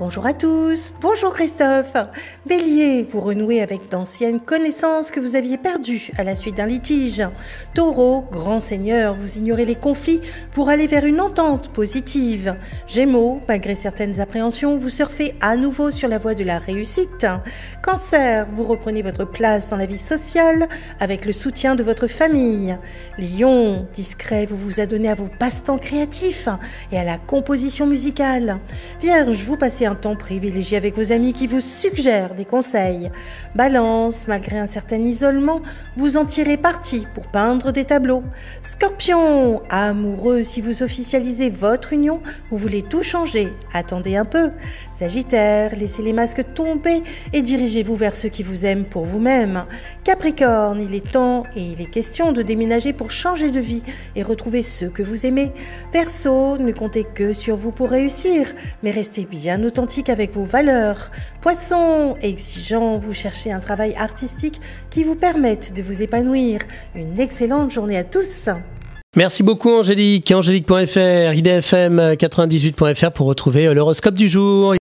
Bonjour à tous, bonjour Christophe. Bélier, vous renouez avec d'anciennes connaissances que vous aviez perdues à la suite d'un litige. Taureau, grand seigneur, vous ignorez les conflits pour aller vers une entente positive. Gémeaux, malgré certaines appréhensions, vous surfez à nouveau sur la voie de la réussite. Cancer, vous reprenez votre place dans la vie sociale avec le soutien de votre famille. Lion, discret, vous vous adonnez à vos passe-temps créatifs et à la composition musicale. Vierge, vous passez un temps privilégié avec vos amis qui vous suggèrent des conseils. Balance, malgré un certain isolement, vous en tirez parti pour peindre des tableaux. Scorpion, amoureux, si vous officialisez votre union, vous voulez tout changer, attendez un peu. Sagittaire, laissez les masques tomber et dirigez-vous vers ceux qui vous aiment pour vous-même. Capricorne, il est temps et il est question de déménager pour changer de vie et retrouver ceux que vous aimez. Verseau, ne comptez que sur vous pour réussir, mais restez bien autour avec vos valeurs. Poisson, exigeant, vous cherchez un travail artistique qui vous permette de vous épanouir. Une excellente journée à tous. Merci beaucoup Angélique, angélique.fr, idfm98.fr pour retrouver l'horoscope du jour.